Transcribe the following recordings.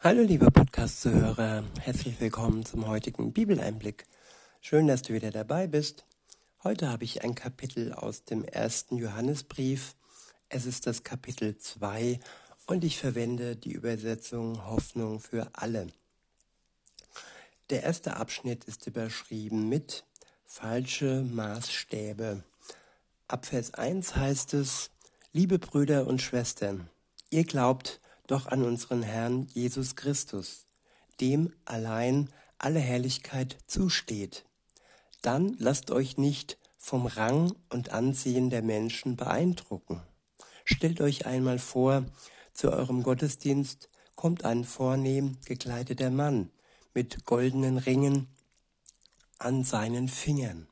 Hallo liebe Podcast-Zuhörer, herzlich willkommen zum heutigen Bibeleinblick. Schön, dass du wieder dabei bist. Heute habe ich ein Kapitel aus dem ersten Johannesbrief. Es ist das Kapitel 2 und ich verwende die Übersetzung Hoffnung für alle. Der erste Abschnitt ist überschrieben mit falsche Maßstäbe. Ab Vers 1 heißt es, liebe Brüder und Schwestern, ihr glaubt, doch an unseren Herrn Jesus Christus, dem allein alle Herrlichkeit zusteht. Dann lasst euch nicht vom Rang und Ansehen der Menschen beeindrucken. Stellt euch einmal vor, zu eurem Gottesdienst kommt ein vornehm gekleideter Mann mit goldenen Ringen an seinen Fingern.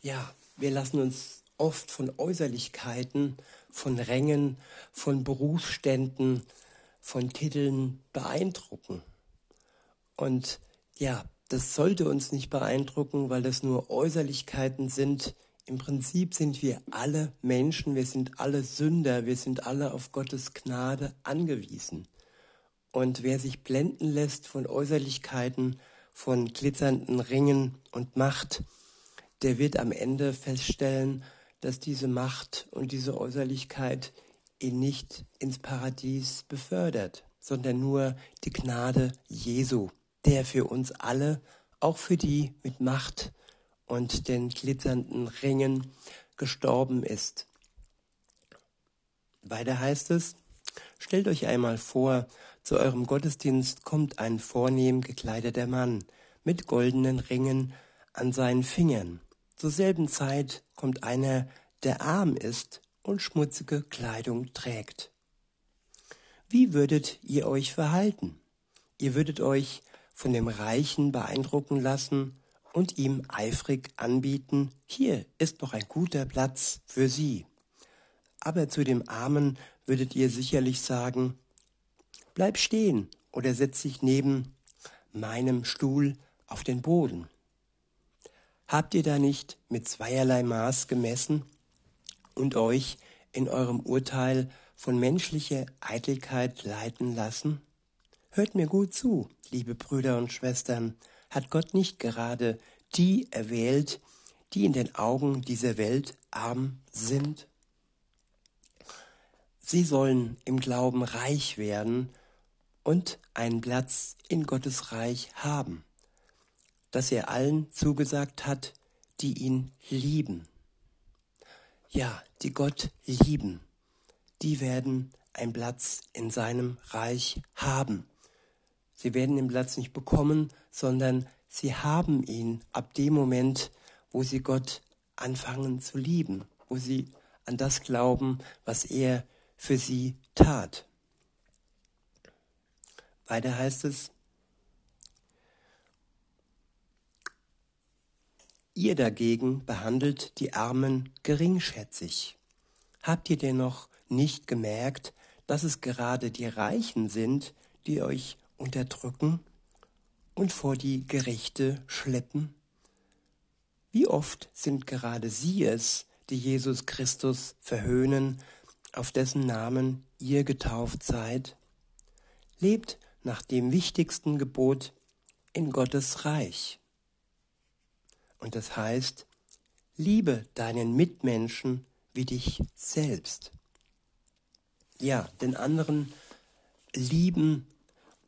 Ja, wir lassen uns oft von Äußerlichkeiten von Rängen, von Berufsständen, von Titeln beeindrucken. Und ja, das sollte uns nicht beeindrucken, weil das nur Äußerlichkeiten sind. Im Prinzip sind wir alle Menschen, wir sind alle Sünder, wir sind alle auf Gottes Gnade angewiesen. Und wer sich blenden lässt von Äußerlichkeiten, von glitzernden Ringen und Macht, der wird am Ende feststellen, dass diese Macht und diese Äußerlichkeit ihn nicht ins Paradies befördert, sondern nur die Gnade Jesu, der für uns alle, auch für die mit Macht und den glitzernden Ringen gestorben ist. Weiter heißt es, stellt euch einmal vor, zu eurem Gottesdienst kommt ein vornehm gekleideter Mann mit goldenen Ringen an seinen Fingern zur selben Zeit kommt einer, der arm ist und schmutzige Kleidung trägt. Wie würdet ihr euch verhalten? Ihr würdet euch von dem Reichen beeindrucken lassen und ihm eifrig anbieten, hier ist noch ein guter Platz für Sie. Aber zu dem Armen würdet ihr sicherlich sagen, bleib stehen oder setz dich neben meinem Stuhl auf den Boden. Habt ihr da nicht mit zweierlei Maß gemessen und euch in eurem Urteil von menschlicher Eitelkeit leiten lassen? Hört mir gut zu, liebe Brüder und Schwestern, hat Gott nicht gerade die erwählt, die in den Augen dieser Welt arm sind? Sie sollen im Glauben reich werden und einen Platz in Gottes Reich haben dass er allen zugesagt hat, die ihn lieben. Ja, die Gott lieben, die werden einen Platz in seinem Reich haben. Sie werden den Platz nicht bekommen, sondern sie haben ihn ab dem Moment, wo sie Gott anfangen zu lieben, wo sie an das glauben, was er für sie tat. Weiter heißt es, Ihr dagegen behandelt die Armen geringschätzig. Habt ihr denn noch nicht gemerkt, dass es gerade die Reichen sind, die euch unterdrücken und vor die Gerichte schleppen? Wie oft sind gerade sie es, die Jesus Christus verhöhnen, auf dessen Namen ihr getauft seid? Lebt nach dem wichtigsten Gebot in Gottes Reich. Und das heißt, liebe deinen Mitmenschen wie dich selbst. Ja, den anderen lieben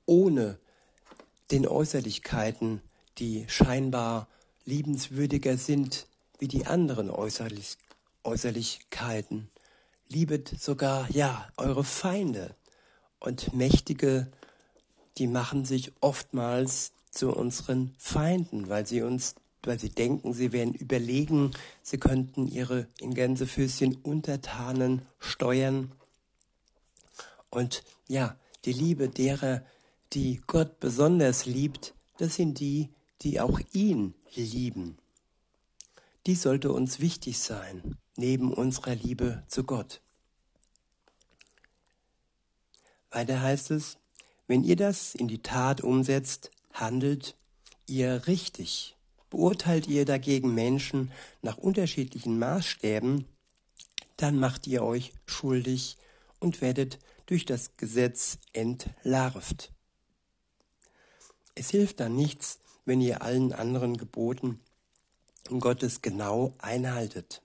ohne den Äußerlichkeiten, die scheinbar liebenswürdiger sind wie die anderen Äußerlich Äußerlichkeiten. Liebet sogar, ja, eure Feinde. Und Mächtige, die machen sich oftmals zu unseren Feinden, weil sie uns weil sie denken, sie wären überlegen, sie könnten ihre in Gänsefüßchen Untertanen steuern. Und ja, die Liebe derer, die Gott besonders liebt, das sind die, die auch ihn lieben. Die sollte uns wichtig sein, neben unserer Liebe zu Gott. Weiter heißt es, wenn ihr das in die Tat umsetzt, handelt ihr richtig Beurteilt ihr dagegen Menschen nach unterschiedlichen Maßstäben, dann macht ihr euch schuldig und werdet durch das Gesetz entlarvt. Es hilft dann nichts, wenn ihr allen anderen Geboten Gottes genau einhaltet.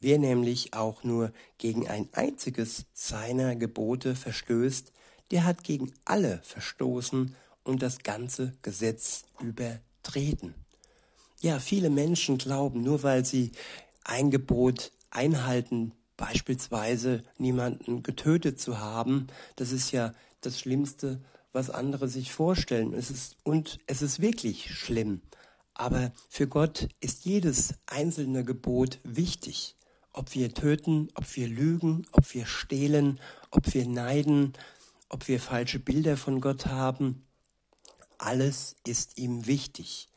Wer nämlich auch nur gegen ein einziges seiner Gebote verstößt, der hat gegen alle verstoßen und das ganze Gesetz übertreten. Ja, viele Menschen glauben, nur weil sie ein Gebot einhalten, beispielsweise niemanden getötet zu haben, das ist ja das Schlimmste, was andere sich vorstellen. Es ist, und es ist wirklich schlimm. Aber für Gott ist jedes einzelne Gebot wichtig. Ob wir töten, ob wir lügen, ob wir stehlen, ob wir neiden, ob wir falsche Bilder von Gott haben, alles ist ihm wichtig.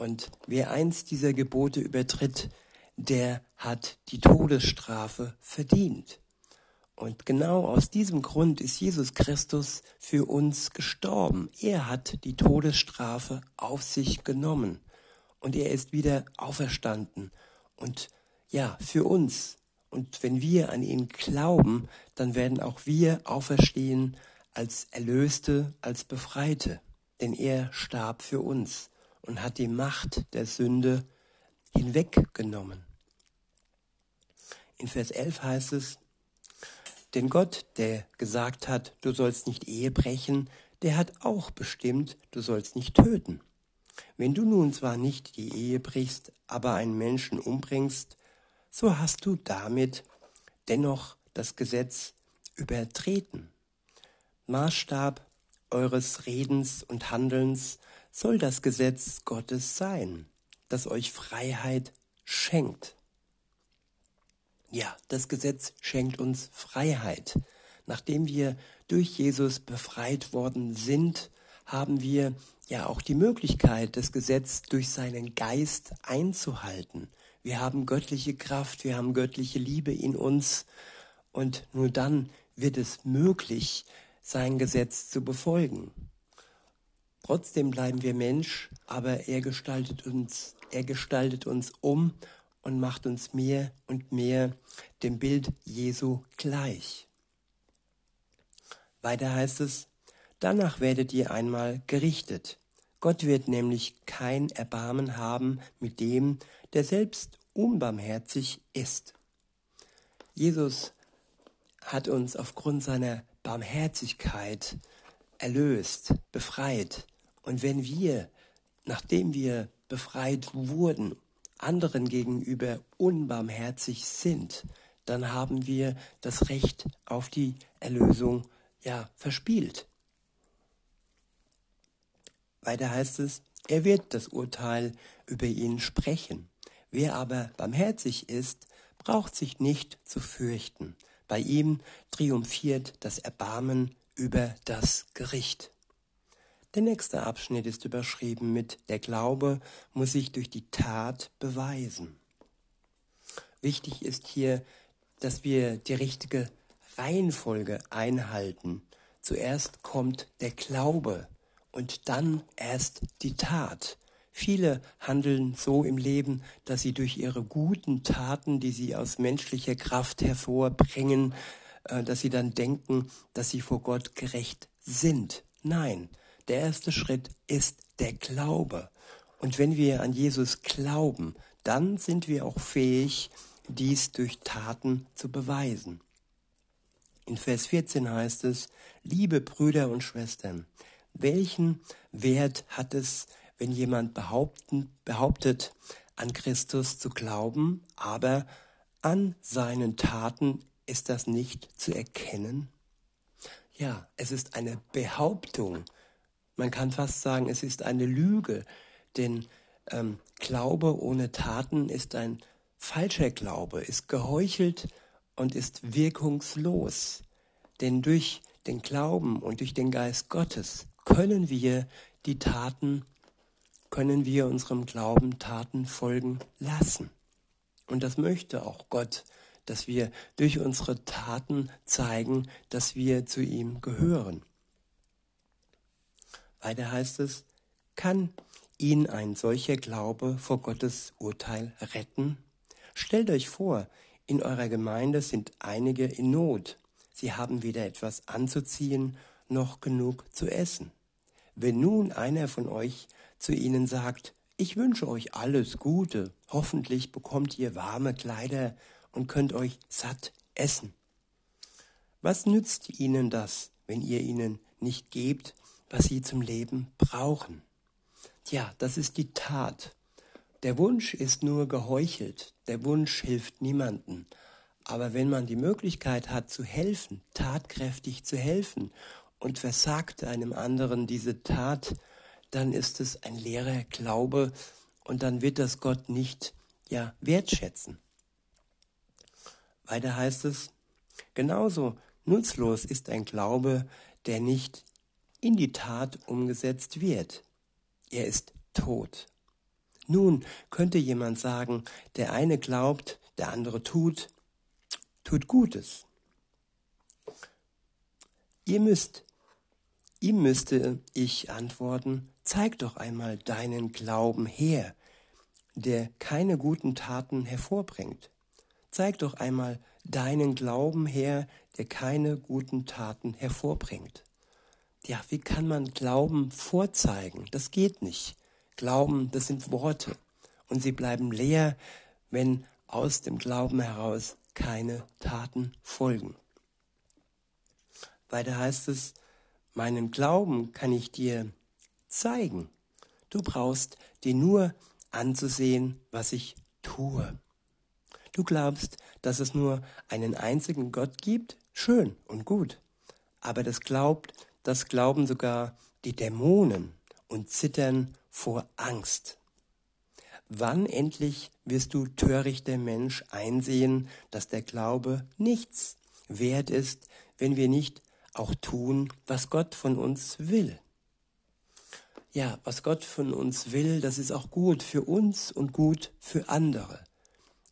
Und wer eins dieser Gebote übertritt, der hat die Todesstrafe verdient. Und genau aus diesem Grund ist Jesus Christus für uns gestorben. Er hat die Todesstrafe auf sich genommen und er ist wieder auferstanden. Und ja, für uns. Und wenn wir an ihn glauben, dann werden auch wir auferstehen als Erlöste, als Befreite. Denn er starb für uns und hat die Macht der Sünde hinweggenommen. In Vers 11 heißt es, denn Gott, der gesagt hat, du sollst nicht Ehe brechen, der hat auch bestimmt, du sollst nicht töten. Wenn du nun zwar nicht die Ehe brichst, aber einen Menschen umbringst, so hast du damit dennoch das Gesetz übertreten. Maßstab eures Redens und Handelns soll das Gesetz Gottes sein, das euch Freiheit schenkt. Ja, das Gesetz schenkt uns Freiheit. Nachdem wir durch Jesus befreit worden sind, haben wir ja auch die Möglichkeit, das Gesetz durch seinen Geist einzuhalten. Wir haben göttliche Kraft, wir haben göttliche Liebe in uns und nur dann wird es möglich, sein Gesetz zu befolgen. Trotzdem bleiben wir Mensch, aber er gestaltet uns, er gestaltet uns um und macht uns mehr und mehr dem Bild Jesu gleich. Weiter heißt es, danach werdet ihr einmal gerichtet. Gott wird nämlich kein Erbarmen haben mit dem, der selbst unbarmherzig ist. Jesus hat uns aufgrund seiner Barmherzigkeit erlöst, befreit. Und wenn wir, nachdem wir befreit wurden anderen gegenüber unbarmherzig sind, dann haben wir das Recht auf die Erlösung ja verspielt. Weiter heißt es, er wird das Urteil über ihn sprechen. Wer aber barmherzig ist, braucht sich nicht zu fürchten. Bei ihm triumphiert das Erbarmen über das Gericht. Der nächste Abschnitt ist überschrieben mit Der Glaube muss sich durch die Tat beweisen. Wichtig ist hier, dass wir die richtige Reihenfolge einhalten. Zuerst kommt der Glaube und dann erst die Tat. Viele handeln so im Leben, dass sie durch ihre guten Taten, die sie aus menschlicher Kraft hervorbringen, äh, dass sie dann denken, dass sie vor Gott gerecht sind. Nein, der erste Schritt ist der Glaube. Und wenn wir an Jesus glauben, dann sind wir auch fähig, dies durch Taten zu beweisen. In Vers 14 heißt es, liebe Brüder und Schwestern, welchen Wert hat es, wenn jemand behauptet, an Christus zu glauben, aber an seinen Taten ist das nicht zu erkennen? Ja, es ist eine Behauptung, man kann fast sagen, es ist eine Lüge, denn ähm, Glaube ohne Taten ist ein falscher Glaube, ist geheuchelt und ist wirkungslos. Denn durch den Glauben und durch den Geist Gottes können wir die Taten, können wir unserem Glauben Taten folgen lassen. Und das möchte auch Gott, dass wir durch unsere Taten zeigen, dass wir zu ihm gehören. Weiter heißt es, kann ihn ein solcher Glaube vor Gottes Urteil retten? Stellt euch vor, in eurer Gemeinde sind einige in Not. sie haben weder etwas anzuziehen noch genug zu essen. Wenn nun einer von euch zu ihnen sagt, ich wünsche euch alles Gute, hoffentlich bekommt ihr warme Kleider und könnt euch satt essen. Was nützt ihnen das, wenn ihr ihnen nicht gebt, was sie zum Leben brauchen? Tja, das ist die Tat. Der Wunsch ist nur geheuchelt, der Wunsch hilft niemanden. Aber wenn man die Möglichkeit hat zu helfen, tatkräftig zu helfen und versagt einem anderen diese Tat, dann ist es ein leerer Glaube und dann wird das Gott nicht ja wertschätzen. Weiter heißt es, genauso nutzlos ist ein Glaube, der nicht in die Tat umgesetzt wird. Er ist tot. Nun könnte jemand sagen, der eine glaubt, der andere tut, tut Gutes. Ihr müsst, ihm müsste ich antworten, zeig doch einmal deinen Glauben her, der keine guten Taten hervorbringt. Zeig doch einmal deinen Glauben her, der keine guten Taten hervorbringt. Ja, wie kann man Glauben vorzeigen? Das geht nicht. Glauben, das sind Worte. Und sie bleiben leer, wenn aus dem Glauben heraus keine Taten folgen. Weiter heißt es, meinen Glauben kann ich dir zeigen. Du brauchst dir nur anzusehen, was ich tue. Du glaubst, dass es nur einen einzigen Gott gibt? Schön und gut. Aber das glaubt, das glauben sogar die Dämonen und zittern vor Angst. Wann endlich wirst du, törichter Mensch, einsehen, dass der Glaube nichts wert ist, wenn wir nicht auch tun, was Gott von uns will? Ja, was Gott von uns will, das ist auch gut für uns und gut für andere.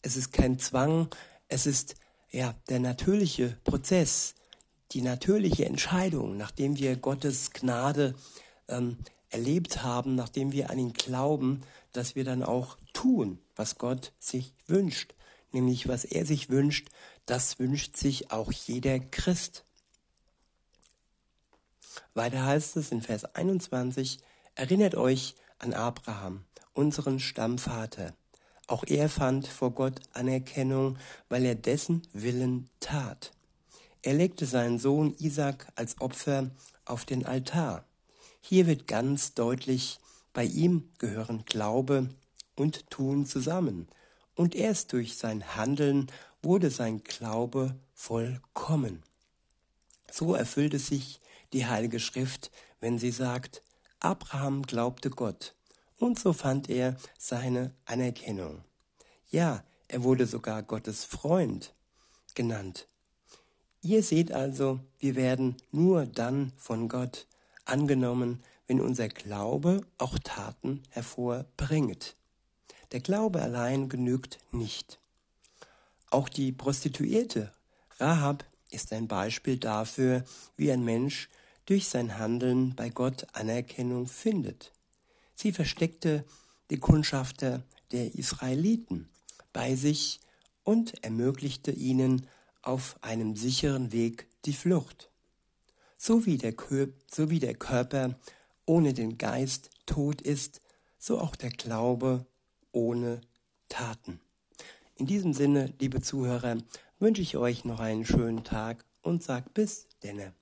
Es ist kein Zwang, es ist ja der natürliche Prozess, die natürliche Entscheidung, nachdem wir Gottes Gnade ähm, erlebt haben, nachdem wir an ihn glauben, dass wir dann auch tun, was Gott sich wünscht. Nämlich was er sich wünscht, das wünscht sich auch jeder Christ. Weiter heißt es in Vers 21, erinnert euch an Abraham, unseren Stammvater. Auch er fand vor Gott Anerkennung, weil er dessen Willen tat. Er legte seinen Sohn Isaac als Opfer auf den Altar. Hier wird ganz deutlich, bei ihm gehören Glaube und Tun zusammen. Und erst durch sein Handeln wurde sein Glaube vollkommen. So erfüllte sich die Heilige Schrift, wenn sie sagt, Abraham glaubte Gott, und so fand er seine Anerkennung. Ja, er wurde sogar Gottes Freund genannt. Ihr seht also, wir werden nur dann von Gott angenommen, wenn unser Glaube auch Taten hervorbringt. Der Glaube allein genügt nicht. Auch die Prostituierte Rahab ist ein Beispiel dafür, wie ein Mensch durch sein Handeln bei Gott Anerkennung findet. Sie versteckte die Kundschafter der Israeliten bei sich und ermöglichte ihnen auf einem sicheren Weg die Flucht. So wie der, so wie der Körper ohne den Geist tot ist, so auch der Glaube ohne Taten. In diesem Sinne, liebe Zuhörer, wünsche ich euch noch einen schönen Tag und sag bis denne.